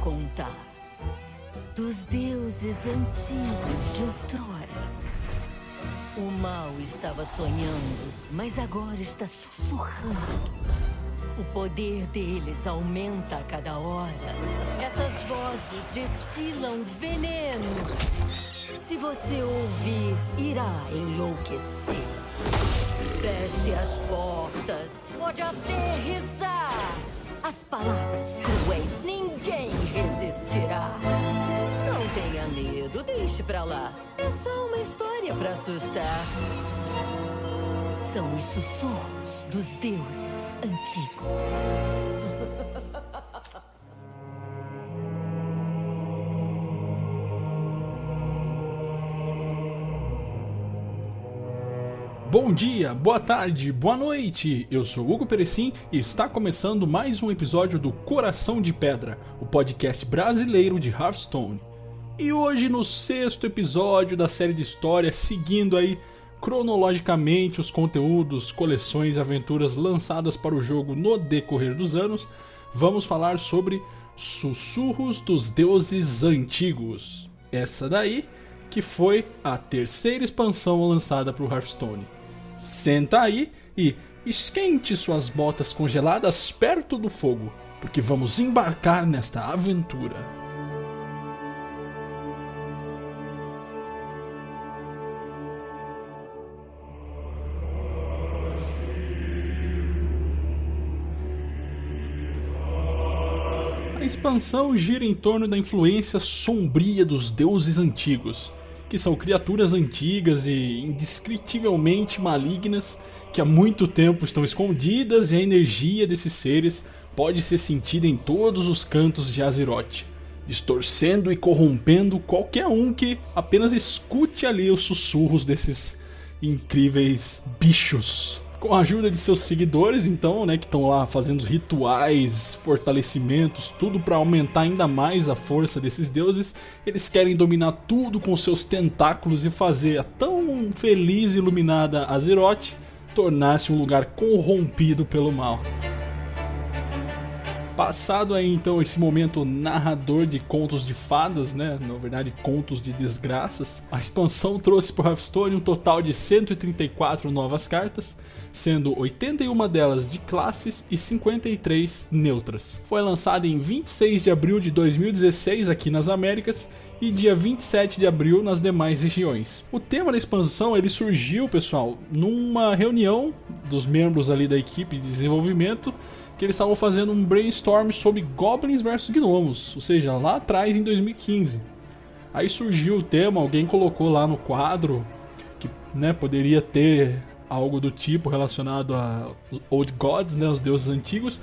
contar. Dos deuses antigos de outrora. O mal estava sonhando, mas agora está sussurrando. O poder deles aumenta a cada hora. Essas vozes destilam veneno. Se você ouvir, irá enlouquecer. Feche as portas. Pode aterrissar. As palavras cruéis ninguém resistirá. Não tenha medo, deixe pra lá. É só uma história pra assustar. São os sussurros dos deuses antigos. Bom dia, boa tarde, boa noite. Eu sou Hugo Perecim e está começando mais um episódio do Coração de Pedra, o podcast brasileiro de Hearthstone. E hoje no sexto episódio da série de história, seguindo aí cronologicamente os conteúdos, coleções e aventuras lançadas para o jogo no decorrer dos anos, vamos falar sobre Sussurros dos Deuses Antigos. Essa daí que foi a terceira expansão lançada para o Hearthstone. Senta aí e esquente suas botas congeladas perto do fogo, porque vamos embarcar nesta aventura. A expansão gira em torno da influência sombria dos deuses antigos, que são criaturas antigas e indescritivelmente malignas que há muito tempo estão escondidas e a energia desses seres pode ser sentida em todos os cantos de Azeroth, distorcendo e corrompendo qualquer um que apenas escute ali os sussurros desses incríveis bichos com a ajuda de seus seguidores, então, né, que estão lá fazendo rituais, fortalecimentos, tudo para aumentar ainda mais a força desses deuses, eles querem dominar tudo com seus tentáculos e fazer a tão feliz e iluminada Azeroth tornar-se um lugar corrompido pelo mal. Passado aí então esse momento narrador de contos de fadas, né? Na verdade, contos de desgraças, a expansão trouxe para Hearthstone um total de 134 novas cartas, sendo 81 delas de classes e 53 neutras. Foi lançada em 26 de abril de 2016 aqui nas Américas e dia 27 de abril nas demais regiões. O tema da expansão ele surgiu, pessoal, numa reunião dos membros ali da equipe de desenvolvimento que eles estavam fazendo um brainstorm sobre Goblins versus Gnomos, ou seja, lá atrás em 2015. Aí surgiu o tema, alguém colocou lá no quadro que né, poderia ter algo do tipo relacionado a Old Gods, né, os deuses antigos.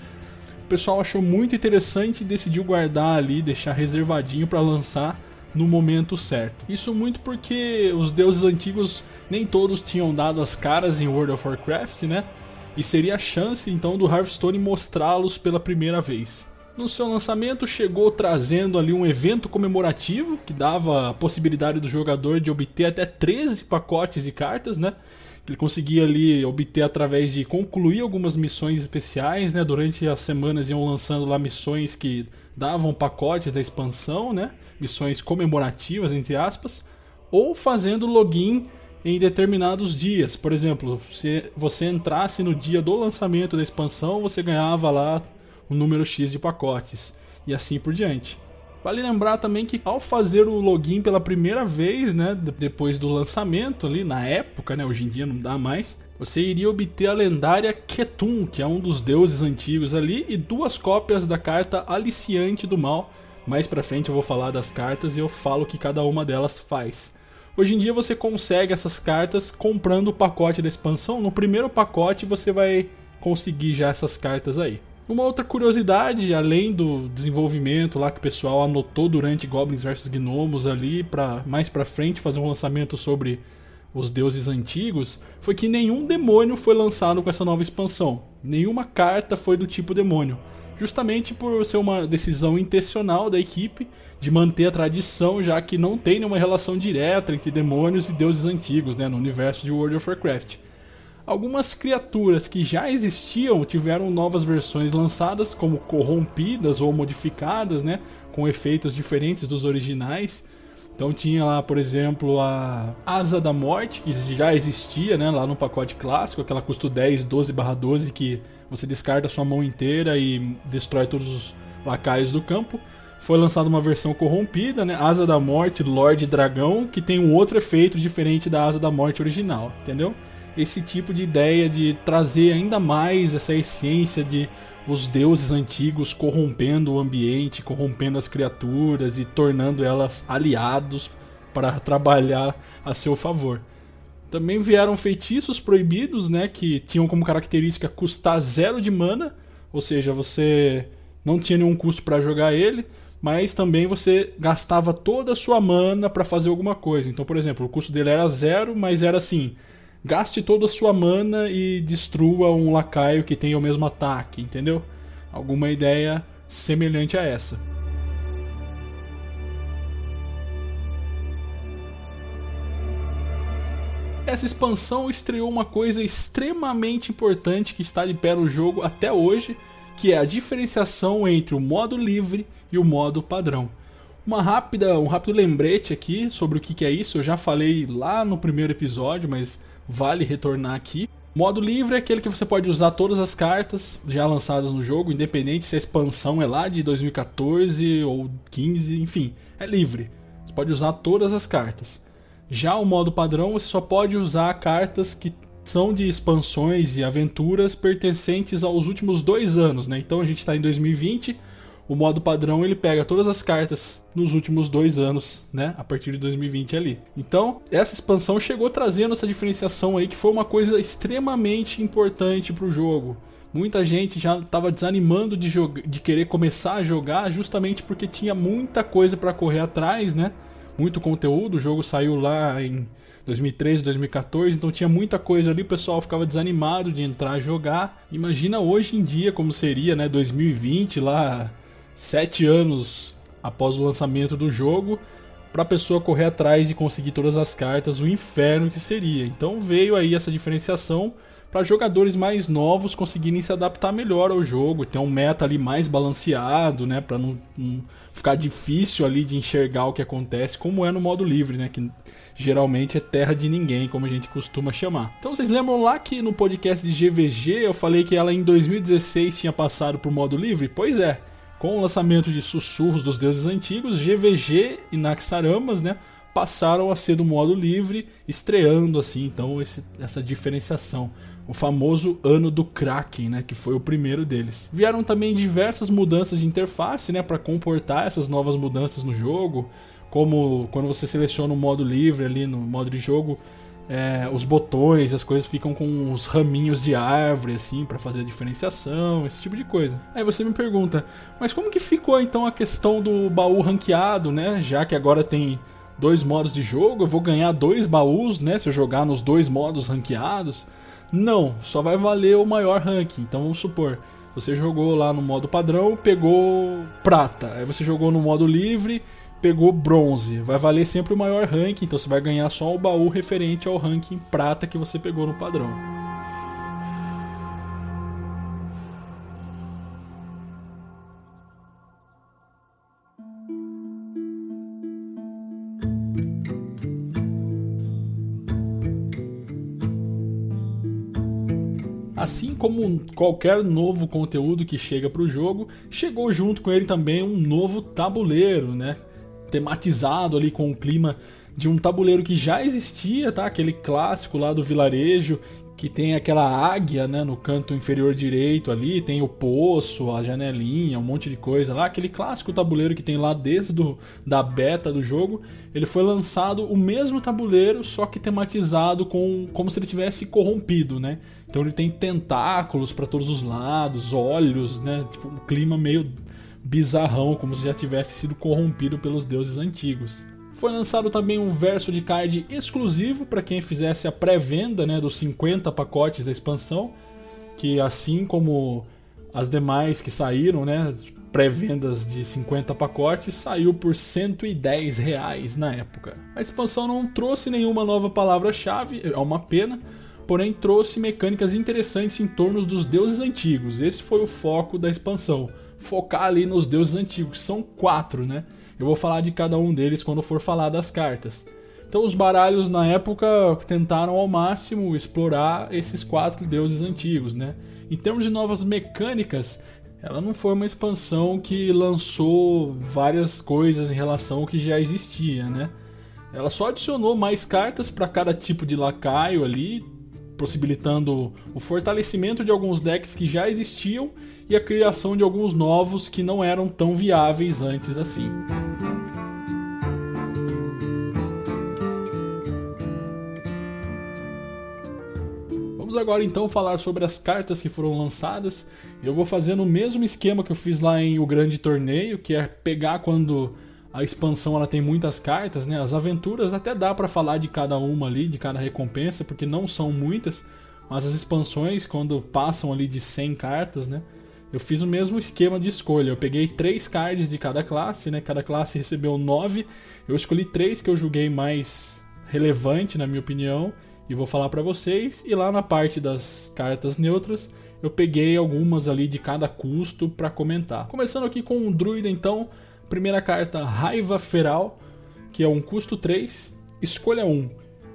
O pessoal achou muito interessante e decidiu guardar ali, deixar reservadinho para lançar no momento certo. Isso muito porque os deuses antigos nem todos tinham dado as caras em World of Warcraft, né? E seria a chance então do Hearthstone mostrá-los pela primeira vez. No seu lançamento, chegou trazendo ali um evento comemorativo que dava a possibilidade do jogador de obter até 13 pacotes de cartas, né? Ele conseguia ali obter através de concluir algumas missões especiais, né? Durante as semanas iam lançando lá missões que davam pacotes da expansão, né? Missões comemorativas, entre aspas, ou fazendo login em determinados dias. Por exemplo, se você entrasse no dia do lançamento da expansão, você ganhava lá um número X de pacotes e assim por diante. Vale lembrar também que ao fazer o login pela primeira vez, né, depois do lançamento ali na época, né, hoje em dia não dá mais, você iria obter a lendária Ketun, que é um dos deuses antigos ali, e duas cópias da carta Aliciante do Mal. Mais pra frente eu vou falar das cartas e eu falo o que cada uma delas faz. Hoje em dia você consegue essas cartas comprando o pacote da expansão. No primeiro pacote você vai conseguir já essas cartas aí. Uma outra curiosidade, além do desenvolvimento lá que o pessoal anotou durante Goblins vs Gnomos ali para mais para frente fazer um lançamento sobre os deuses antigos, foi que nenhum demônio foi lançado com essa nova expansão. Nenhuma carta foi do tipo demônio justamente por ser uma decisão intencional da equipe de manter a tradição, já que não tem nenhuma relação direta entre demônios e deuses antigos né, no universo de World of Warcraft. Algumas criaturas que já existiam tiveram novas versões lançadas, como corrompidas ou modificadas, né, com efeitos diferentes dos originais. Então tinha lá, por exemplo, a Asa da Morte, que já existia né, lá no pacote clássico, aquela custo 10, 12 12, que você descarta sua mão inteira e destrói todos os lacaios do campo. Foi lançada uma versão corrompida, né? Asa da Morte, Lorde Dragão, que tem um outro efeito diferente da Asa da Morte original, entendeu? esse tipo de ideia de trazer ainda mais essa essência de os deuses antigos corrompendo o ambiente, corrompendo as criaturas e tornando elas aliados para trabalhar a seu favor. Também vieram feitiços proibidos, né, que tinham como característica custar zero de mana, ou seja, você não tinha nenhum custo para jogar ele, mas também você gastava toda a sua mana para fazer alguma coisa. Então, por exemplo, o custo dele era zero, mas era assim: gaste toda a sua mana e destrua um lacaio que tenha o mesmo ataque, entendeu? Alguma ideia semelhante a essa. Essa expansão estreou uma coisa extremamente importante que está de pé no jogo até hoje, que é a diferenciação entre o modo livre e o modo padrão. Uma rápida, um rápido lembrete aqui sobre o que é isso, eu já falei lá no primeiro episódio, mas vale retornar aqui. Modo livre é aquele que você pode usar todas as cartas já lançadas no jogo, independente se a expansão é lá de 2014 ou 15, enfim, é livre. Você pode usar todas as cartas. Já o modo padrão, você só pode usar cartas que são de expansões e aventuras pertencentes aos últimos dois anos, né? Então a gente está em 2020, o modo padrão ele pega todas as cartas nos últimos dois anos, né? A partir de 2020 ali. Então, essa expansão chegou trazendo essa diferenciação aí que foi uma coisa extremamente importante para o jogo. Muita gente já estava desanimando de, de querer começar a jogar justamente porque tinha muita coisa para correr atrás, né? Muito conteúdo. O jogo saiu lá em 2013, 2014, então tinha muita coisa ali, o pessoal ficava desanimado de entrar a jogar. Imagina hoje em dia como seria, né? 2020 lá sete anos após o lançamento do jogo para a pessoa correr atrás e conseguir todas as cartas, o inferno que seria. Então veio aí essa diferenciação para jogadores mais novos conseguirem se adaptar melhor ao jogo, ter um meta ali mais balanceado, né, para não, não, ficar difícil ali de enxergar o que acontece, como é no modo livre, né, que geralmente é terra de ninguém, como a gente costuma chamar. Então vocês lembram lá que no podcast de GVG eu falei que ela em 2016 tinha passado para o modo livre? Pois é. Com o lançamento de Sussurros dos Deuses Antigos, GVG e Naxaramas, né, passaram a ser do modo livre, estreando assim então esse, essa diferenciação. O famoso ano do Kraken, né, que foi o primeiro deles. Vieram também diversas mudanças de interface, né, para comportar essas novas mudanças no jogo, como quando você seleciona o modo livre ali no modo de jogo, é, os botões, as coisas ficam com os raminhos de árvore, assim, para fazer a diferenciação, esse tipo de coisa. Aí você me pergunta, mas como que ficou então a questão do baú ranqueado, né? Já que agora tem dois modos de jogo, eu vou ganhar dois baús, né? Se eu jogar nos dois modos ranqueados. Não, só vai valer o maior ranking. Então vamos supor, você jogou lá no modo padrão, pegou prata. Aí você jogou no modo livre, pegou bronze. Vai valer sempre o maior ranking, então você vai ganhar só o baú referente ao ranking prata que você pegou no padrão. Assim como qualquer novo conteúdo que chega para o jogo, chegou junto com ele também um novo tabuleiro, né? Tematizado ali com o clima de um tabuleiro que já existia, tá? Aquele clássico lá do vilarejo que tem aquela águia, né, no canto inferior direito ali, tem o poço, a janelinha, um monte de coisa lá, aquele clássico tabuleiro que tem lá desde do, da beta do jogo, ele foi lançado o mesmo tabuleiro, só que tematizado com como se ele tivesse corrompido, né? Então ele tem tentáculos para todos os lados, olhos, né? Tipo, um clima meio bizarrão, como se já tivesse sido corrompido pelos deuses antigos. Foi lançado também um verso de card exclusivo para quem fizesse a pré-venda né, dos 50 pacotes da expansão, que assim como as demais que saíram, né, pré-vendas de 50 pacotes, saiu por 110 reais na época. A expansão não trouxe nenhuma nova palavra-chave, é uma pena, porém trouxe mecânicas interessantes em torno dos deuses antigos. Esse foi o foco da expansão, focar ali nos deuses antigos. São quatro, né? Eu vou falar de cada um deles quando for falar das cartas. Então os baralhos na época tentaram ao máximo explorar esses quatro deuses antigos, né? Em termos de novas mecânicas, ela não foi uma expansão que lançou várias coisas em relação ao que já existia, né? Ela só adicionou mais cartas para cada tipo de lacaio ali, possibilitando o fortalecimento de alguns decks que já existiam e a criação de alguns novos que não eram tão viáveis antes assim. Vamos agora então falar sobre as cartas que foram lançadas. Eu vou fazer no mesmo esquema que eu fiz lá em O Grande Torneio, que é pegar quando a expansão ela tem muitas cartas, né? As aventuras até dá para falar de cada uma ali, de cada recompensa, porque não são muitas, mas as expansões quando passam ali de 100 cartas, né? Eu fiz o mesmo esquema de escolha. Eu peguei três cards de cada classe, né? Cada classe recebeu nove. Eu escolhi três que eu julguei mais relevante, na minha opinião, e vou falar para vocês. E lá na parte das cartas neutras, eu peguei algumas ali de cada custo para comentar. Começando aqui com o druida, então, primeira carta Raiva Feral, que é um custo 3, escolha 1.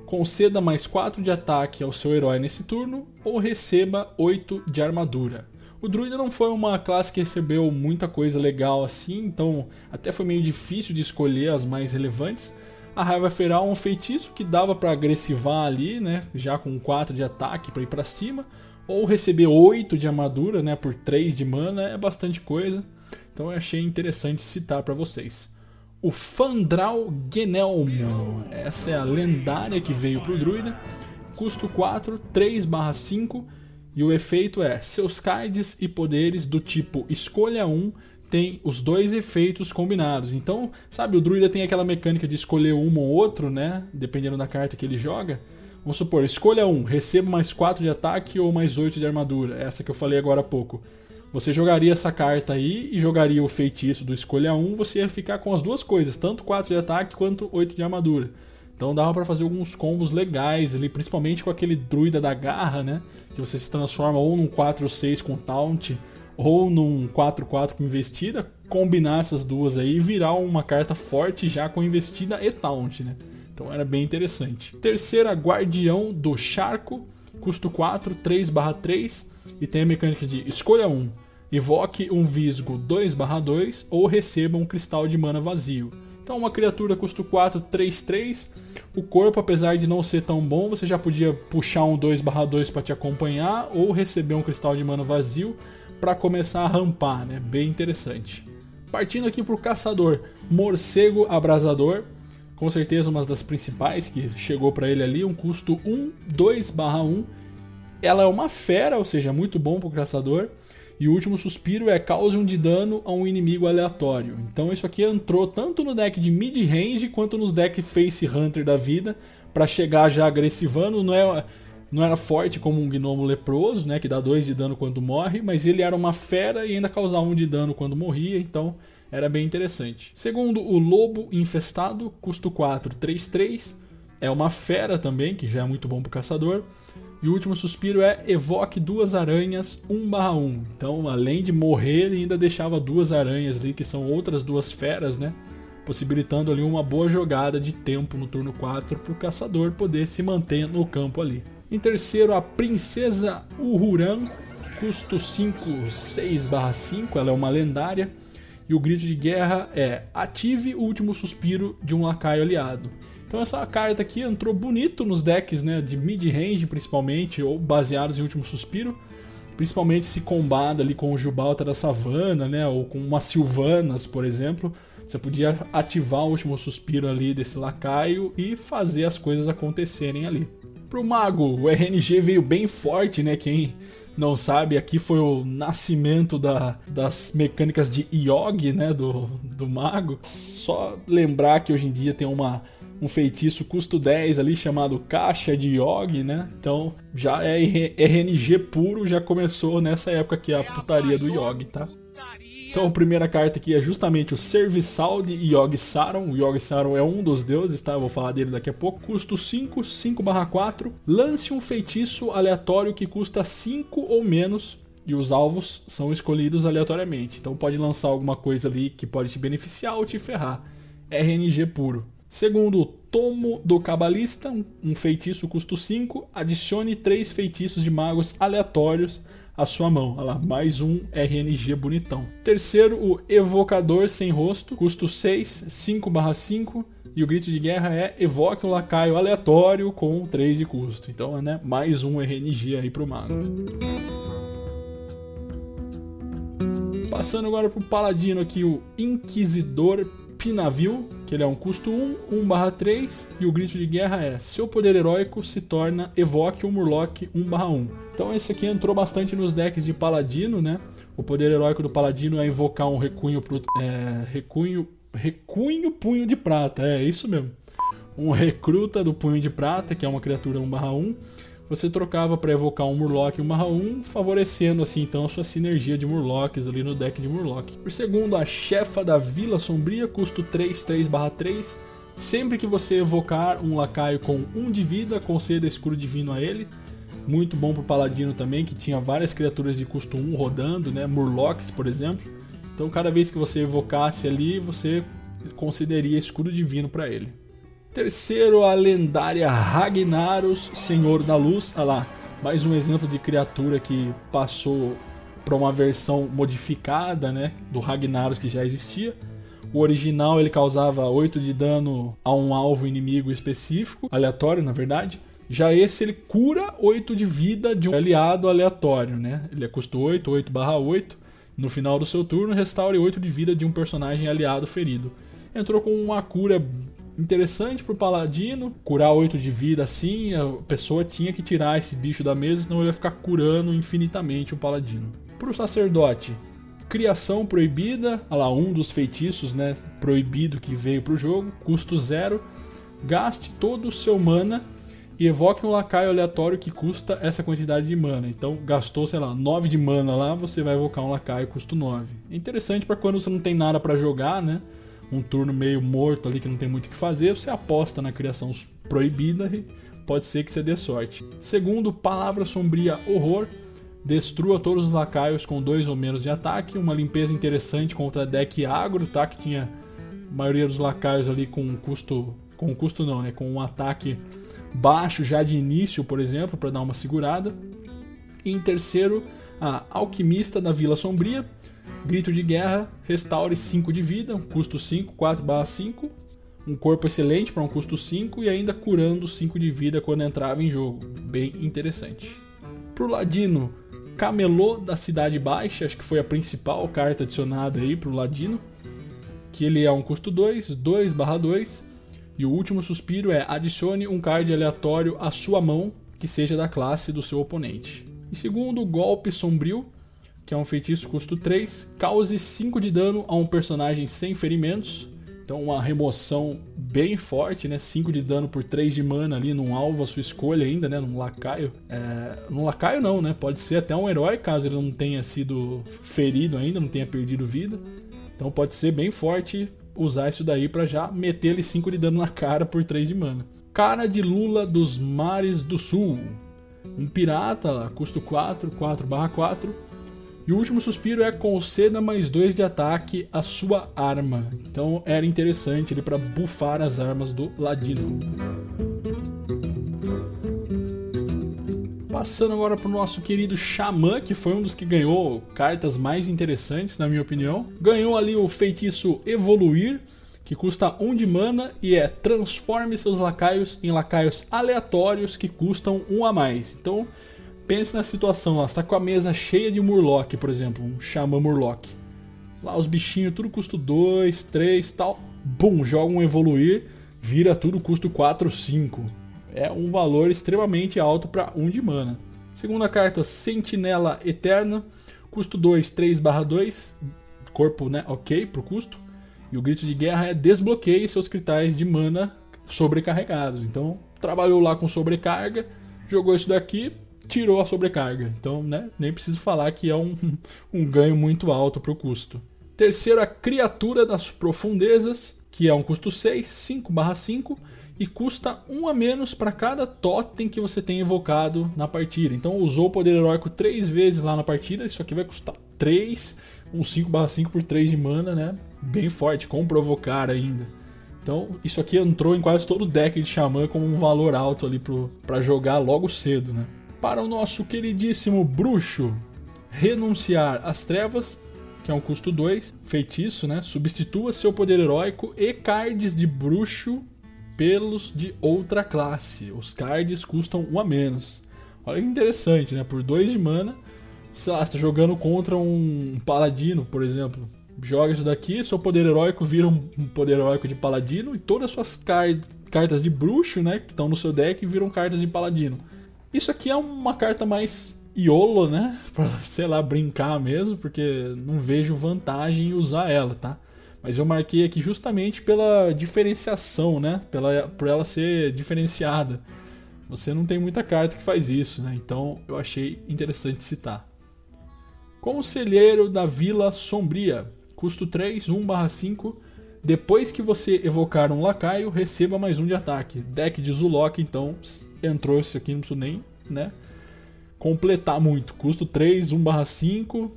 Conceda mais 4 de ataque ao seu herói nesse turno ou receba 8 de armadura. O druida não foi uma classe que recebeu muita coisa legal assim, então até foi meio difícil de escolher as mais relevantes, a Raiva Feral é um feitiço que dava para agressivar ali, né? Já com 4 de ataque para ir para cima. Ou receber 8 de armadura, né? Por 3 de mana é bastante coisa. Então eu achei interessante citar para vocês. O Fandral Genelmo. Essa é a lendária que veio pro druida. Custo 4, 3/5. E o efeito é: seus cards e poderes do tipo escolha 1 tem os dois efeitos combinados. Então, sabe, o druida tem aquela mecânica de escolher um ou outro, né? Dependendo da carta que ele joga. Vamos supor, escolha um, receba mais 4 de ataque ou mais 8 de armadura. Essa que eu falei agora há pouco. Você jogaria essa carta aí e jogaria o feitiço do escolha 1, você ia ficar com as duas coisas, tanto 4 de ataque quanto 8 de armadura. Então dava para fazer alguns combos legais ali, principalmente com aquele druida da garra, né? Que você se transforma ou num 4 ou 6 com taunt, ou num 4-4 com investida, combinar essas duas aí e virar uma carta forte já com investida e taunt, né? Então era bem interessante. Terceira, Guardião do Charco, custo 4, 3/3 e tem a mecânica de escolha 1, evoque um Visgo 2/2 ou receba um cristal de mana vazio. Então uma criatura custo 4, 3, 3. O corpo, apesar de não ser tão bom, você já podia puxar um 2/2 para te acompanhar ou receber um cristal de mana vazio para começar a rampar, né? Bem interessante. Partindo aqui para o caçador, morcego abrasador, com certeza uma das principais que chegou para ele ali, um custo 1, 2/1. Ela é uma fera, ou seja, muito bom para o caçador. E o último suspiro é cause um de dano a um inimigo aleatório. Então isso aqui entrou tanto no deck de mid-range quanto nos decks Face Hunter da vida para chegar já agressivando. Não é não era forte como um gnomo leproso, né, que dá 2 de dano quando morre, mas ele era uma fera e ainda causava 1 um de dano quando morria, então era bem interessante. Segundo, o lobo infestado, custo 4, 3 3, é uma fera também, que já é muito bom pro caçador. E o último suspiro é evoque duas aranhas 1/1. Então, além de morrer, ele ainda deixava duas aranhas ali, que são outras duas feras, né? Possibilitando ali uma boa jogada de tempo no turno 4 para o caçador poder se manter no campo ali. Em terceiro, a Princesa Uhuran, custo 5, 6/5, ela é uma lendária. E o grito de guerra é ative o último suspiro de um lacaio aliado. Então essa carta aqui entrou bonito nos decks né, de mid-range principalmente, ou baseados em último suspiro. Principalmente se combada ali com o Jubalta da Savana, né, ou com uma Sylvanas, por exemplo. Você podia ativar o último suspiro ali desse lacaio e fazer as coisas acontecerem ali. Pro mago, o RNG veio bem forte, né? Quem não sabe, aqui foi o nascimento da, das mecânicas de Yogi, né? Do, do mago. Só lembrar que hoje em dia tem uma, um feitiço custo 10 ali chamado Caixa de Yogi, né? Então já é RNG puro, já começou nessa época que é a putaria do Yogi, tá? Então a primeira carta aqui é justamente o Serviçal de Yogi Saron. O Yogi Saron é um dos deuses, tá? Eu vou falar dele daqui a pouco. Custo 5, 5 4. Lance um feitiço aleatório que custa 5 ou menos e os alvos são escolhidos aleatoriamente. Então pode lançar alguma coisa ali que pode te beneficiar ou te ferrar. RNG puro. Segundo, Tomo do Cabalista, um feitiço custo 5, adicione 3 feitiços de magos aleatórios à sua mão. Olha lá, mais um RNG bonitão. Terceiro, o Evocador Sem Rosto, custo 6, 5 5, e o grito de guerra é evoque um lacaio aleatório com 3 de custo. Então, né, mais um RNG aí pro mago. Passando agora pro paladino aqui, o Inquisidor Pinavil, que ele é um custo 1, 1 barra 3, e o grito de guerra é seu poder heróico se torna evoque um Murloc 1 barra 1. Então esse aqui entrou bastante nos decks de paladino, né? O poder heróico do paladino é invocar um recunho pro, é, recunho recunho punho de prata, é isso mesmo. Um recruta do punho de prata, que é uma criatura 1 barra 1 você trocava para evocar um Murloc e um Marra 1, favorecendo assim então a sua sinergia de Murlocs ali no deck de Murloc. Por segundo, a chefa da Vila Sombria, custo 3, 3/3. Sempre que você evocar um lacaio com 1 de vida, conceda escuro divino a ele. Muito bom pro Paladino também, que tinha várias criaturas de custo 1 rodando, né? Murlocs, por exemplo. Então, cada vez que você evocasse ali, você concederia escudo divino para ele. Terceiro, a lendária Ragnaros, Senhor da Luz. Olha lá, mais um exemplo de criatura que passou para uma versão modificada né, do Ragnaros que já existia. O original ele causava 8 de dano a um alvo inimigo específico, aleatório na verdade. Já esse ele cura 8 de vida de um aliado aleatório, né? Ele é custo 8, 8 barra 8. No final do seu turno, restaure 8 de vida de um personagem aliado ferido. Entrou com uma cura interessante pro paladino. Curar 8 de vida assim, a pessoa tinha que tirar esse bicho da mesa, senão ele ia ficar curando infinitamente o paladino. Pro sacerdote, criação proibida, olha lá, um dos feitiços, né, proibido que veio pro jogo, custo zero. Gaste todo o seu mana e evoque um lacaio aleatório que custa essa quantidade de mana. Então, gastou, sei lá, 9 de mana lá, você vai evocar um lacaio custo 9. É interessante para quando você não tem nada para jogar, né? Um turno meio morto ali que não tem muito o que fazer, você aposta na criação proibida e pode ser que você dê sorte. Segundo, palavra sombria horror. Destrua todos os lacaios com dois ou menos de ataque. Uma limpeza interessante contra deck agro, tá? Que tinha a maioria dos lacaios ali com um custo. Com custo não, né? Com um ataque baixo já de início, por exemplo, para dar uma segurada. E em terceiro, a Alquimista da Vila Sombria. Grito de guerra, restaure 5 de vida, um custo 5, 4 barra 5. Um corpo excelente para um custo 5 e ainda curando 5 de vida quando entrava em jogo. Bem interessante. Pro Ladino, Camelô da Cidade Baixa, acho que foi a principal carta adicionada aí pro Ladino. Que ele é um custo 2, 2 barra 2. E o último suspiro é adicione um card aleatório à sua mão que seja da classe do seu oponente. E segundo, golpe sombrio que é um feitiço custo 3, cause 5 de dano a um personagem sem ferimentos. Então uma remoção bem forte, né? 5 de dano por 3 de mana ali num alvo a sua escolha ainda, né? Num lacaio. É... Num lacaio não, né? Pode ser até um herói, caso ele não tenha sido ferido ainda, não tenha perdido vida. Então pode ser bem forte usar isso daí para já meter ele 5 de dano na cara por 3 de mana. Cara de Lula dos Mares do Sul. Um pirata custo 4, 4 4 e o último suspiro é conceda mais 2 de ataque à sua arma. Então era interessante ele para bufar as armas do ladino. Passando agora para o nosso querido Xamã, que foi um dos que ganhou cartas mais interessantes, na minha opinião. Ganhou ali o feitiço Evoluir, que custa 1 um de mana e é transforme seus lacaios em lacaios aleatórios que custam 1 um a mais. Então Pense na situação lá, você tá com a mesa cheia de Murloc, por exemplo, um Xamã Murloc. Lá os bichinhos, tudo custo 2, 3 tal. Bum, joga um evoluir, vira tudo custo 4, 5. É um valor extremamente alto para 1 um de mana. Segunda carta, Sentinela Eterna, custo 2, 3 barra 2. Corpo, né, ok pro custo. E o grito de guerra é desbloqueie seus cristais de mana sobrecarregados. Então, trabalhou lá com sobrecarga, jogou isso daqui, tirou a sobrecarga. Então, né, nem preciso falar que é um, um ganho muito alto para o custo. Terceiro, a Criatura das Profundezas, que é um custo 6, 5/5 e custa 1 a menos para cada totem que você tem evocado na partida. Então usou o poder heróico 3 vezes lá na partida, isso aqui vai custar 3, um 5/5 por 3 de mana, né? Bem forte, com provocar ainda. Então, isso aqui entrou em quase todo o deck de Xamã como um valor alto ali para jogar logo cedo, né? Para o nosso queridíssimo bruxo, renunciar às trevas, que é um custo 2, feitiço, né? Substitua seu poder heróico e cards de bruxo pelos de outra classe. Os cards custam 1 a menos. Olha que interessante, né? Por 2 de mana, sei lá, você tá jogando contra um paladino, por exemplo. Joga isso daqui, seu poder heróico vira um poder heróico de paladino e todas as suas car cartas de bruxo, né, que estão no seu deck, viram cartas de paladino. Isso aqui é uma carta mais YOLO, né? Pra, sei lá, brincar mesmo, porque não vejo vantagem em usar ela, tá? Mas eu marquei aqui justamente pela diferenciação, né? Pela, por ela ser diferenciada. Você não tem muita carta que faz isso, né? Então eu achei interessante citar. Conselheiro da Vila Sombria. Custo 3, 1/5. Depois que você evocar um lacaio, receba mais um de ataque. Deck de Zulok, então entrou isso aqui, não preciso nem, né? Completar muito. Custo 3, 1/5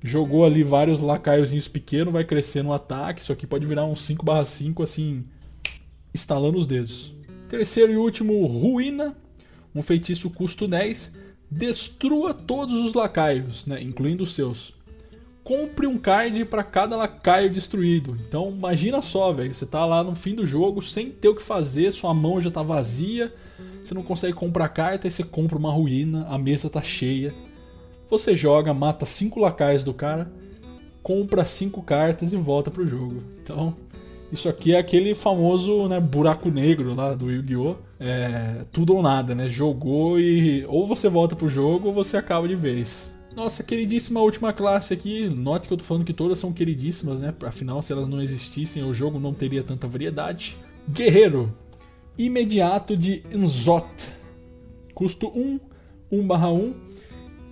jogou ali vários lacaiozinhos pequenos, vai crescer no ataque. Isso aqui pode virar um 5/5 assim, estalando os dedos. Terceiro e último, Ruína, um feitiço custo 10. Destrua todos os lacaios, né, incluindo os seus. Compre um card para cada lacaio destruído. Então imagina só, velho, você tá lá no fim do jogo sem ter o que fazer, sua mão já tá vazia, você não consegue comprar carta e você compra uma ruína, a mesa tá cheia você joga, mata cinco lacaios do cara, compra cinco cartas e volta pro jogo. Então, isso aqui é aquele famoso né, buraco negro lá do Yu-Gi-Oh! É, tudo ou nada, né? Jogou e ou você volta pro jogo ou você acaba de vez. Nossa queridíssima última classe aqui, note que eu tô falando que todas são queridíssimas, né? Afinal, se elas não existissem, o jogo não teria tanta variedade. Guerreiro, imediato de Nzot. Custo 1, 1/1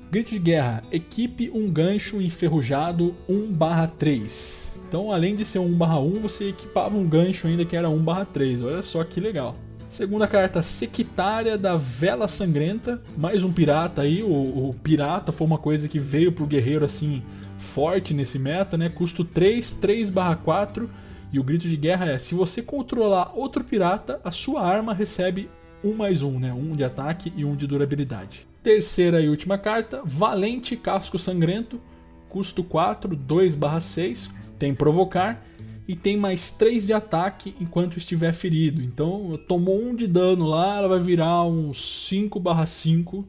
Grito de guerra, equipe um gancho enferrujado 1/3. Então, além de ser 1/1, você equipava um gancho ainda que era 1/3. Olha só que legal. Segunda carta, Sectária da Vela Sangrenta. Mais um pirata aí. O, o, pirata foi uma coisa que veio pro guerreiro assim forte nesse meta, né? Custo 3, 3/4. E o grito de guerra é: se você controlar outro pirata, a sua arma recebe um mais um, né? Um de ataque e um de durabilidade. Terceira e última carta, Valente Casco Sangrento, custo 4, 2/6, tem provocar e tem mais 3 de ataque enquanto estiver ferido. Então, tomou 1 de dano lá, ela vai virar um 5/5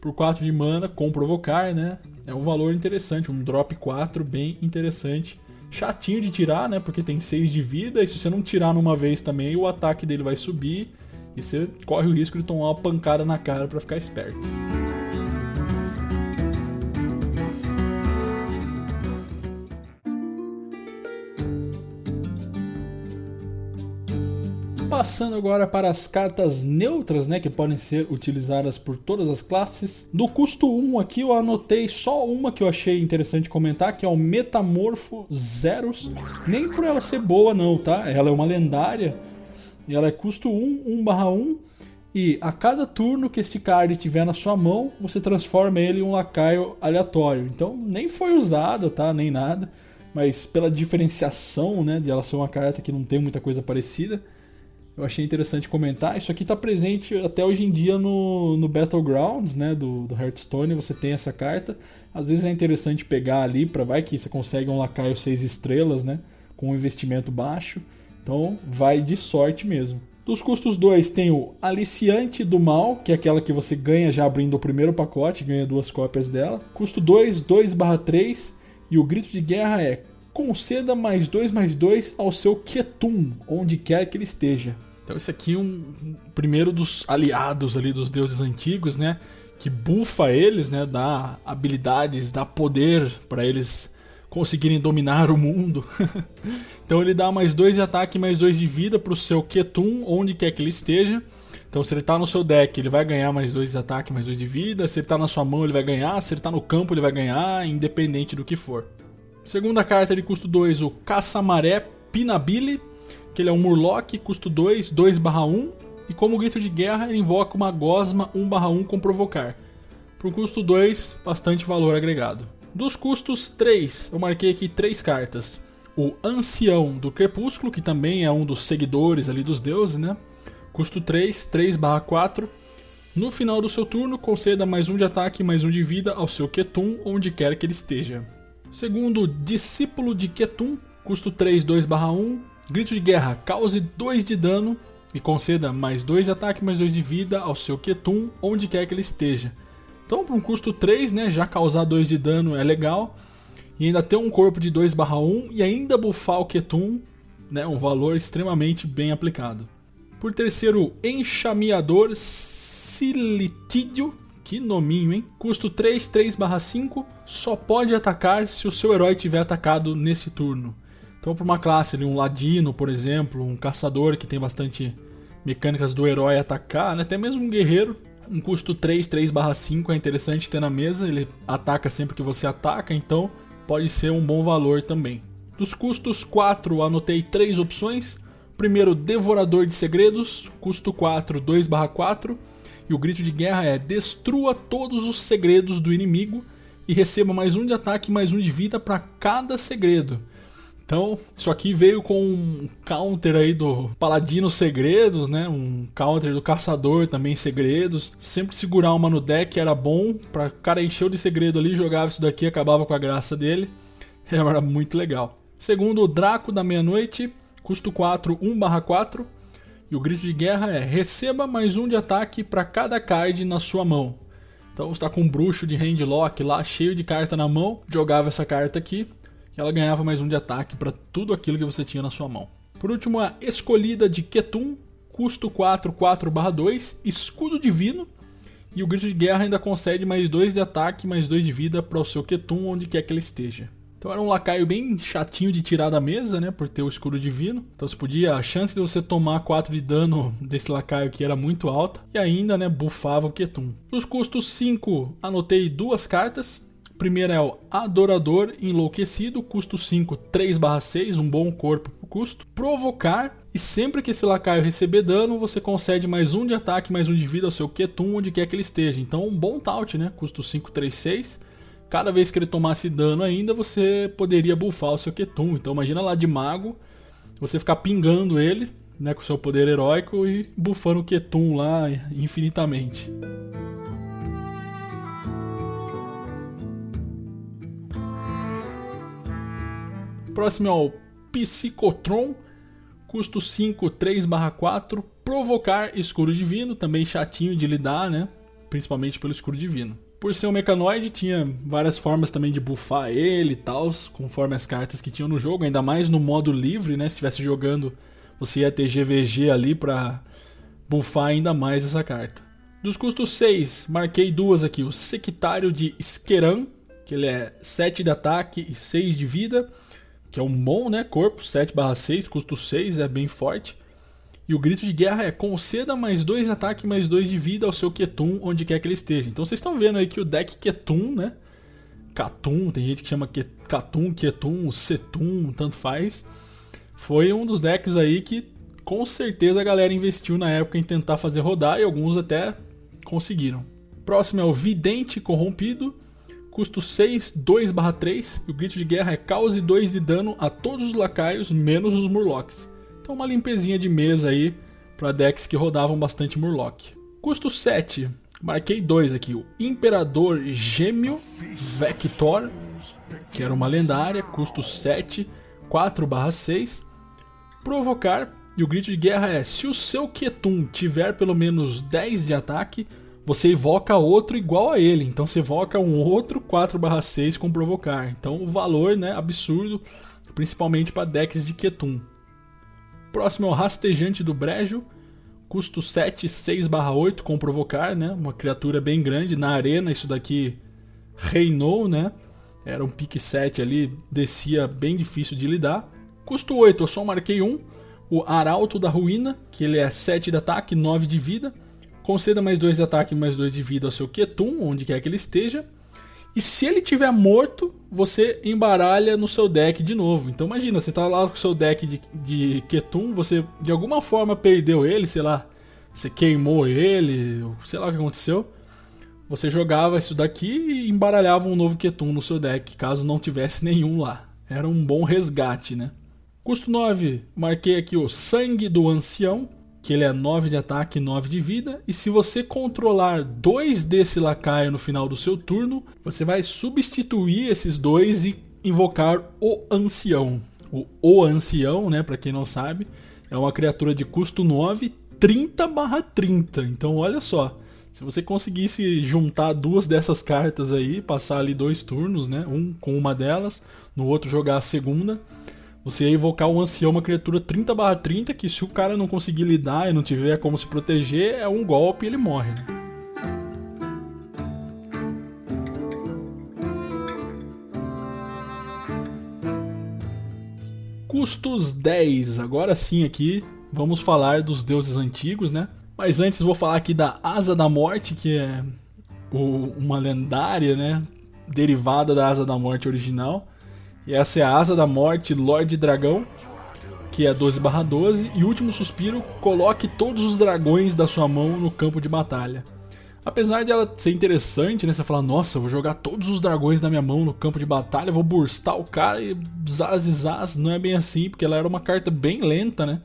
por 4 de mana com provocar, né? É um valor interessante, um drop 4 bem interessante. Chatinho de tirar, né? Porque tem 6 de vida, e se você não tirar numa vez também, o ataque dele vai subir e você corre o risco de tomar uma pancada na cara para ficar esperto. Passando agora para as cartas neutras, né, que podem ser utilizadas por todas as classes. Do custo 1 aqui eu anotei só uma que eu achei interessante comentar, que é o Metamorfo Zeros. Nem por ela ser boa não, tá? Ela é uma lendária, e ela é custo 1, 1 barra 1. E a cada turno que esse card tiver na sua mão, você transforma ele em um lacaio aleatório. Então nem foi usada, tá? Nem nada. Mas pela diferenciação, né? De ela ser uma carta que não tem muita coisa parecida. Eu achei interessante comentar. Isso aqui está presente até hoje em dia no, no Battlegrounds, né? Do, do Hearthstone. Você tem essa carta. Às vezes é interessante pegar ali para vai que você consegue um lacaio 6 estrelas, né? Com um investimento baixo. Então vai de sorte mesmo. Dos custos 2 tem o Aliciante do Mal, que é aquela que você ganha já abrindo o primeiro pacote, ganha duas cópias dela. Custo 2, 2/3 e o grito de guerra é conceda mais 2 mais 2 ao seu Ketum, onde quer que ele esteja. Então esse aqui é um, primeiro dos aliados ali dos deuses antigos, né? Que bufa eles, né? Dá habilidades, dá poder para eles conseguirem dominar o mundo. então ele dá mais 2 de ataque mais 2 de vida pro seu Ketum, onde quer que ele esteja. Então se ele tá no seu deck, ele vai ganhar mais 2 de ataque, mais 2 de vida. Se ele tá na sua mão, ele vai ganhar. Se ele tá no campo, ele vai ganhar, independente do que for. Segunda carta de custo 2, o Caçamaré Pinabile, que ele é um Murloc, custo 2, 2/1, e como grito de guerra, ele invoca uma Gosma 1/1 com provocar. Para custo 2, bastante valor agregado. Dos custos 3, eu marquei aqui três cartas. O Ancião do Crepúsculo, que também é um dos seguidores ali dos deuses, né? Custo 3, 3/4. No final do seu turno, conceda mais um de ataque e mais um de vida ao seu Ketum, onde quer que ele esteja. Segundo Discípulo de Ketum, custo 3, 2/1. Grito de guerra, cause 2 de dano e conceda mais 2 de ataque mais 2 de vida ao seu Ketum, onde quer que ele esteja. Então, para um custo 3, né, já causar 2 de dano é legal. E ainda ter um corpo de 2/1 e ainda buffar o Ketum, né, um valor extremamente bem aplicado. Por terceiro, Enxameador Silitídio, que nominho, hein? Custo 3, 3/5, só pode atacar se o seu herói tiver atacado nesse turno. Então, para uma classe, um ladino, por exemplo, um caçador que tem bastante mecânicas do herói atacar, né? até mesmo um guerreiro, um custo 3, 3/5 é interessante ter na mesa, ele ataca sempre que você ataca, então pode ser um bom valor também. Dos custos 4, anotei três opções. Primeiro, Devorador de Segredos, custo 4, 2/4, e o grito de guerra é destrua todos os segredos do inimigo e receba mais um de ataque e mais um de vida para cada segredo. Então, isso aqui veio com um counter aí do Paladino Segredos, né? Um counter do Caçador também Segredos. Sempre segurar uma no deck era bom, para cara encheu de segredo ali, jogava isso daqui, acabava com a graça dele. Era muito legal. Segundo, o Draco da Meia-Noite, custo 4, 1/4. E o grito de guerra é: receba mais um de ataque para cada card na sua mão. Então você está com um bruxo de handlock lá, cheio de carta na mão, jogava essa carta aqui e ela ganhava mais um de ataque para tudo aquilo que você tinha na sua mão. Por último, a escolhida de Ketum, custo 4, 4/2, escudo divino, e o grito de guerra ainda concede mais 2 de ataque, mais 2 de vida para o seu Ketum onde quer que ele esteja. Então era um lacaio bem chatinho de tirar da mesa, né, por ter o escudo divino. Então você podia, a chance de você tomar 4 de dano desse lacaio aqui era muito alta e ainda, né, bufava o Ketum. Os custos 5, anotei duas cartas. Primeiro é o Adorador Enlouquecido, custo 5, 3/6, um bom corpo pro custo. Provocar, e sempre que esse lacaio receber dano, você concede mais um de ataque, mais um de vida ao seu Ketum, onde quer que ele esteja. Então, um bom taunt, né? Custo 5, 3, 6. Cada vez que ele tomasse dano ainda, você poderia buffar o seu Ketum. Então, imagina lá de mago, você ficar pingando ele, né, com seu poder heróico e buffando o Ketum lá infinitamente. Próximo é o Psicotron, custo 5, 3/4, provocar escuro divino, também chatinho de lidar, né? Principalmente pelo escuro divino. Por ser um mecanoide, tinha várias formas também de buffar ele e tal, conforme as cartas que tinham no jogo, ainda mais no modo livre, né? Se estivesse jogando, você ia ter GVG ali para buffar ainda mais essa carta. Dos custos 6, marquei duas aqui: o Sectário de Skeran, que ele é 7 de ataque e 6 de vida que é um bom né, corpo, 7/6, custo 6, é bem forte. E o grito de guerra é conceda mais 2 de ataque mais 2 de vida ao seu Ketum onde quer que ele esteja. Então vocês estão vendo aí que o deck Ketum, né? Katum, tem gente que chama Katum, Ketum, Setum, tanto faz. Foi um dos decks aí que com certeza a galera investiu na época em tentar fazer rodar e alguns até conseguiram. Próximo é o Vidente Corrompido custo 6, 2/3, e o grito de guerra é cause 2 de dano a todos os lacaios, menos os Murlocs. Então uma limpezinha de mesa aí para decks que rodavam bastante Murloc. Custo 7, marquei dois aqui, o Imperador Gêmeo Vector, que era uma lendária, custo 7, 4/6. Provocar, e o grito de guerra é: se o seu Ketum tiver pelo menos 10 de ataque, você evoca outro igual a ele. Então você evoca um outro 4/6 com provocar. Então o valor, né, absurdo, principalmente para decks de Ketum. Próximo é o Rastejante do Brejo, custo 7, 6/8 com provocar, né? Uma criatura bem grande na arena, isso daqui reinou, né? Era um pique 7 ali, descia bem difícil de lidar. Custo 8, eu só marquei um, o Arauto da Ruína, que ele é 7 de ataque, 9 de vida. Conceda mais 2 de ataque e mais 2 de vida ao seu Ketum, onde quer que ele esteja. E se ele tiver morto, você embaralha no seu deck de novo. Então imagina, você tá lá com o seu deck de, de Ketum, você de alguma forma perdeu ele, sei lá, você queimou ele, sei lá o que aconteceu. Você jogava isso daqui e embaralhava um novo Ketum no seu deck, caso não tivesse nenhum lá. Era um bom resgate, né? Custo 9, marquei aqui o Sangue do Ancião, que ele é 9 de ataque e 9 de vida. E se você controlar dois desse lacaio no final do seu turno, você vai substituir esses dois e invocar o Ancião. O, o Ancião, né, para quem não sabe, é uma criatura de custo 9, 30 barra 30. Então olha só, se você conseguisse juntar duas dessas cartas aí, passar ali dois turnos, né, um com uma delas, no outro jogar a segunda você ia invocar o ancião, uma criatura 30 barra 30, que se o cara não conseguir lidar e não tiver como se proteger, é um golpe e ele morre, né? Custos 10. Agora sim aqui vamos falar dos deuses antigos, né? Mas antes vou falar aqui da Asa da Morte, que é o, uma lendária, né? Derivada da Asa da Morte original e essa é a Asa da Morte, Lorde Dragão, que é 12 12. E último suspiro, coloque todos os dragões da sua mão no campo de batalha. Apesar de ela ser interessante, né? Você fala, nossa, vou jogar todos os dragões da minha mão no campo de batalha, vou burstar o cara e zaz zaz. Não é bem assim, porque ela era uma carta bem lenta, né?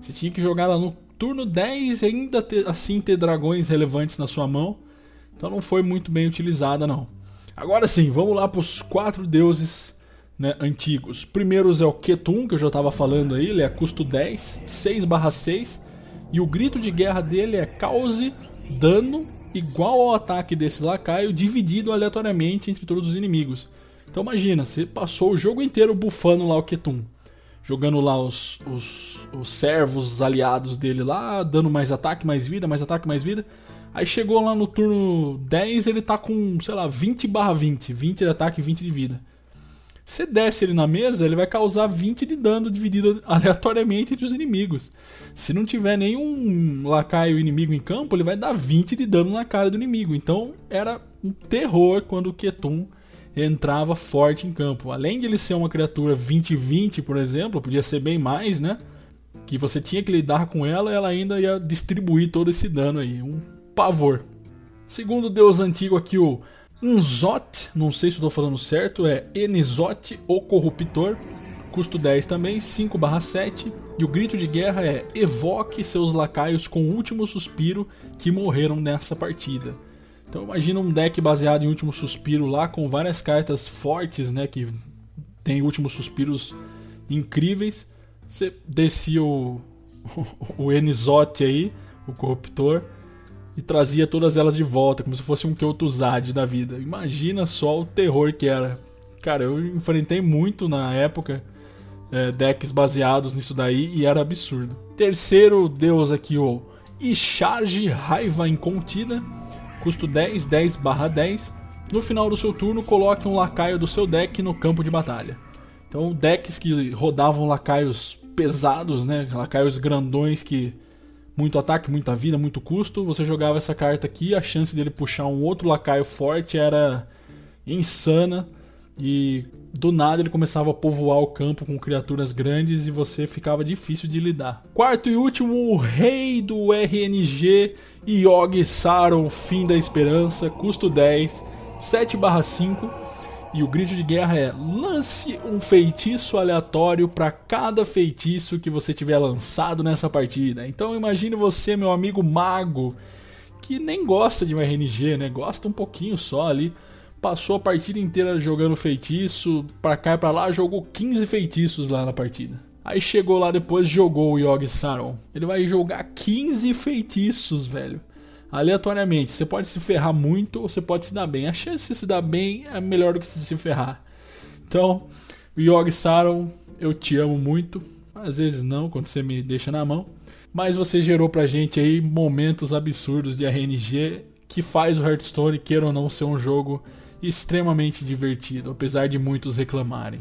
Você tinha que jogar ela no turno 10 e ainda ter, assim ter dragões relevantes na sua mão. Então não foi muito bem utilizada, não. Agora sim, vamos lá para os quatro deuses né, antigos. Primeiros é o Ketum, que eu já estava falando aí, ele é custo 10, 6 6, e o grito de guerra dele é cause dano igual ao ataque desse lacaio, dividido aleatoriamente entre todos os inimigos. Então imagina, você passou o jogo inteiro bufando lá o Ketum. Jogando lá os, os, os servos aliados dele lá, dando mais ataque, mais vida, mais ataque, mais vida. Aí chegou lá no turno 10, ele tá com, sei lá, 20 barra 20. 20 de ataque e 20 de vida. Você desce ele na mesa, ele vai causar 20 de dano dividido aleatoriamente entre os inimigos. Se não tiver nenhum lacaio inimigo em campo, ele vai dar 20 de dano na cara do inimigo. Então era um terror quando o Ketum entrava forte em campo. Além de ele ser uma criatura 20-20, por exemplo, podia ser bem mais, né? Que você tinha que lidar com ela, ela ainda ia distribuir todo esse dano aí. Um pavor. Segundo deus antigo aqui, o Nzot, não sei se estou falando certo, é Enizot, o Corruptor, custo 10 também, 5 7, e o grito de guerra é Evoque seus lacaios com o último suspiro que morreram nessa partida. Então imagina um deck baseado em último suspiro lá, com várias cartas fortes, né, que tem últimos suspiros incríveis. Você descia o, o, o Enizote aí, o Corruptor, e trazia todas elas de volta, como se fosse um Kyotuzade da vida. Imagina só o terror que era. Cara, eu enfrentei muito na época é, decks baseados nisso daí e era absurdo. Terceiro deus aqui, o Icharge Raiva Incontida, custo 10, 10 barra 10. No final do seu turno, coloque um lacaio do seu deck no campo de batalha. Então, decks que rodavam lacaios pesados, né? Lacaios grandões que muito ataque, muita vida, muito custo. Você jogava essa carta aqui, a chance dele puxar um outro lacaio forte era insana. E do nada ele começava a povoar o campo com criaturas grandes e você ficava difícil de lidar. Quarto e último, o rei do RNG, Yogi Saron, Fim da Esperança, custo 10, 7/5 e o grito de guerra é: lance um feitiço aleatório para cada feitiço que você tiver lançado nessa partida. Então imagine você, meu amigo mago, que nem gosta de um RNG, né? Gosta um pouquinho só ali. Passou a partida inteira jogando feitiço, pra cá e pra lá, jogou 15 feitiços lá na partida. Aí chegou lá depois, jogou o Yogi Saron. Ele vai jogar 15 feitiços, velho aleatoriamente. Você pode se ferrar muito ou você pode se dar bem. A chance de se dar bem é melhor do que se ferrar. Então, Yogi Saron, eu te amo muito. Às vezes não, quando você me deixa na mão. Mas você gerou pra gente aí momentos absurdos de RNG que faz o Hearthstone, queira ou não, ser um jogo extremamente divertido, apesar de muitos reclamarem.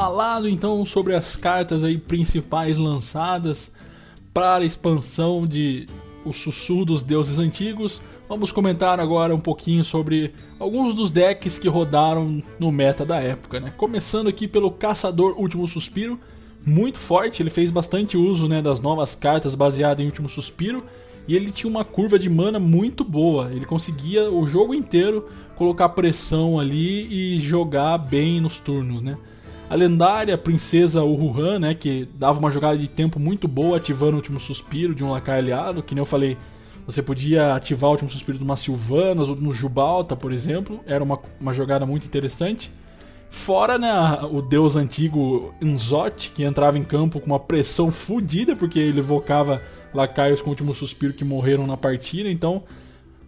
Falado então sobre as cartas aí principais lançadas para a expansão de O Sussurro dos Deuses Antigos, vamos comentar agora um pouquinho sobre alguns dos decks que rodaram no meta da época, né? Começando aqui pelo Caçador Último Suspiro, muito forte, ele fez bastante uso né, das novas cartas baseadas em Último Suspiro e ele tinha uma curva de mana muito boa. Ele conseguia o jogo inteiro colocar pressão ali e jogar bem nos turnos, né? A lendária princesa Uruhan, né, que dava uma jogada de tempo muito boa ativando o último suspiro de um lacaio aliado, que nem eu falei, você podia ativar o último suspiro de uma Sylvanas ou no Jubalta, por exemplo, era uma, uma jogada muito interessante. Fora né, o deus antigo Nzot, que entrava em campo com uma pressão fodida, porque ele evocava lacaios com o último suspiro que morreram na partida, então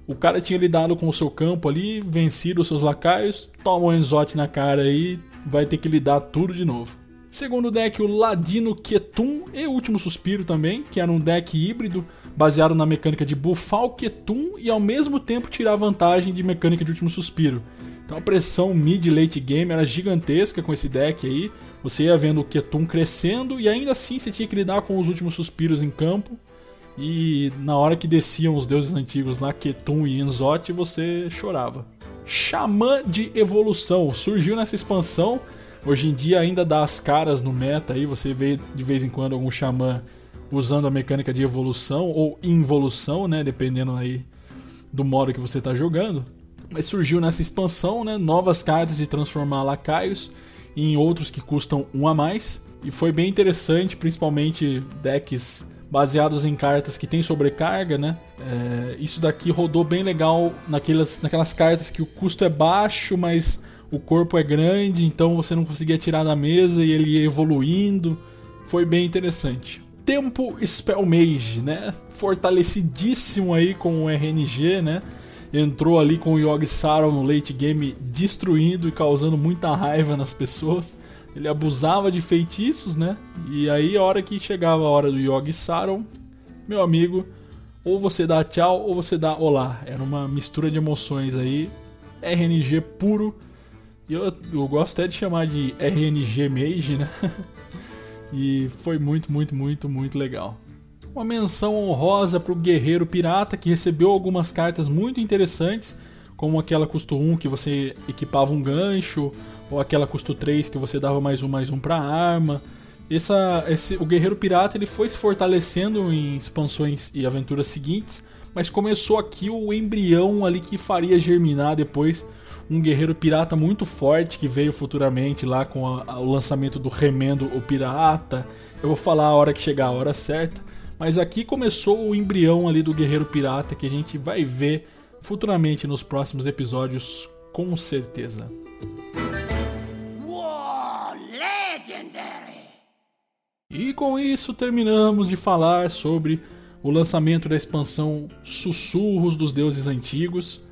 o cara tinha lidado com o seu campo ali, vencido os seus lacaios, toma o Enzote na cara aí, vai ter que lidar tudo de novo. Segundo deck, o Ladino Ketum e Último Suspiro também, que era um deck híbrido baseado na mecânica de buffar o Ketum e ao mesmo tempo tirar vantagem de mecânica de Último Suspiro. Então a pressão mid-late game era gigantesca com esse deck aí. Você ia vendo o Ketum crescendo e ainda assim você tinha que lidar com os últimos suspiros em campo. E na hora que desciam os deuses antigos lá, Ketum e Enzote, você chorava. Xamã de Evolução surgiu nessa expansão. Hoje em dia ainda dá as caras no meta aí, você vê de vez em quando algum xamã usando a mecânica de evolução ou involução, né, dependendo aí do modo que você está jogando. Mas surgiu nessa expansão, né, novas cartas de transformar lacaios em outros que custam um a mais. E foi bem interessante, principalmente decks baseados em cartas que tem sobrecarga, né? É, isso daqui rodou bem legal naquelas, naquelas cartas que o custo é baixo, mas o corpo é grande, então você não conseguia tirar da mesa e ele ia evoluindo. Foi bem interessante. Tempo Spell Mage, né? Fortalecidíssimo aí com o RNG, né? Entrou ali com o Yogi Saron no late game destruindo e causando muita raiva nas pessoas. Ele abusava de feitiços, né? E aí, a hora que chegava a hora do Yogi Saron, meu amigo, ou você dá tchau ou você dá olá. Era uma mistura de emoções aí. RNG puro. E eu, eu gosto até de chamar de RNG Mage, né? e foi muito, muito, muito, muito legal. Uma menção honrosa para o Guerreiro Pirata, que recebeu algumas cartas muito interessantes, como aquela custo 1 que você equipava um gancho, ou aquela custo 3 que você dava mais um mais um para arma. Essa, esse, o Guerreiro Pirata ele foi se fortalecendo em expansões e aventuras seguintes, mas começou aqui o embrião ali que faria germinar depois um Guerreiro Pirata muito forte que veio futuramente lá com a, a, o lançamento do Remendo o Pirata. Eu vou falar a hora que chegar a hora certa, mas aqui começou o embrião ali do Guerreiro Pirata que a gente vai ver futuramente nos próximos episódios com certeza. E com isso terminamos de falar sobre o lançamento da expansão Sussurros dos Deuses Antigos.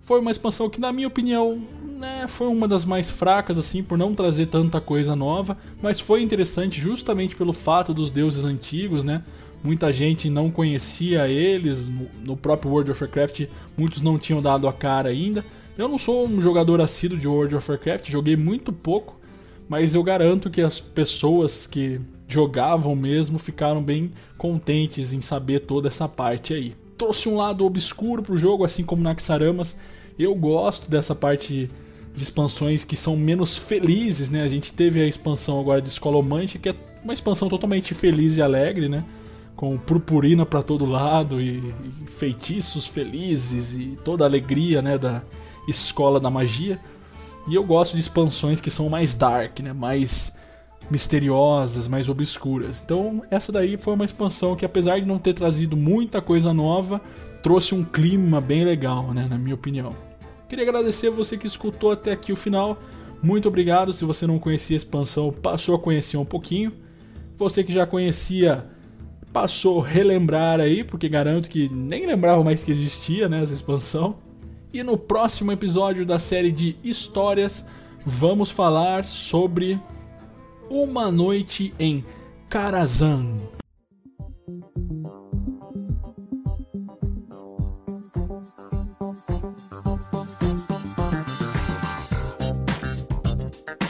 Foi uma expansão que, na minha opinião, né, foi uma das mais fracas, assim, por não trazer tanta coisa nova, mas foi interessante justamente pelo fato dos deuses antigos, né? Muita gente não conhecia eles, no próprio World of Warcraft muitos não tinham dado a cara ainda. Eu não sou um jogador assíduo de World of Warcraft, joguei muito pouco, mas eu garanto que as pessoas que jogavam mesmo ficaram bem contentes em saber toda essa parte aí. Trouxe um lado obscuro pro jogo, assim como Naxaramas. Eu gosto dessa parte de expansões que são menos felizes, né? A gente teve a expansão agora de Escolomante, que é uma expansão totalmente feliz e alegre, né? Com purpurina para todo lado e, e, feitiços felizes e toda a alegria, né, da escola da magia. E eu gosto de expansões que são mais dark, né? Mais misteriosas, mais obscuras. Então, essa daí foi uma expansão que, apesar de não ter trazido muita coisa nova, trouxe um clima bem legal, né, na minha opinião. Queria agradecer você que escutou até aqui o final. Muito obrigado. Se você não conhecia a expansão, passou a conhecer um pouquinho. Você que já conhecia, passou a relembrar aí, porque garanto que nem lembrava mais que existia né, essa expansão. E no próximo episódio da série de histórias, vamos falar sobre uma Noite em Karazhan.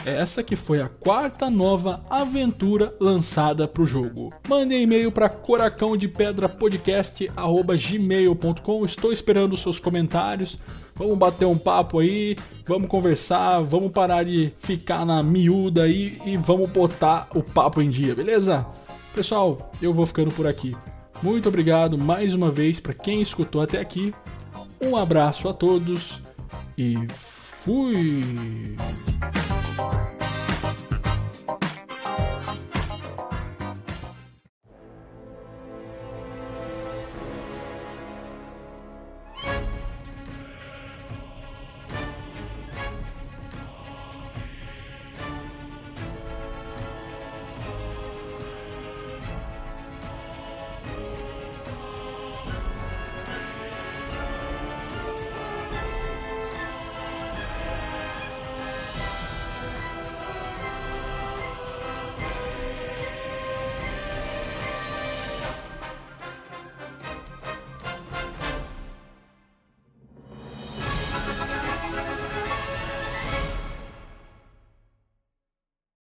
Essa que foi a quarta nova aventura lançada para o jogo. Mande e-mail para coracão de pedra podcast@gmail.com. Estou esperando seus comentários. Vamos bater um papo aí, vamos conversar, vamos parar de ficar na miúda aí e vamos botar o papo em dia, beleza? Pessoal, eu vou ficando por aqui. Muito obrigado mais uma vez para quem escutou até aqui. Um abraço a todos e fui!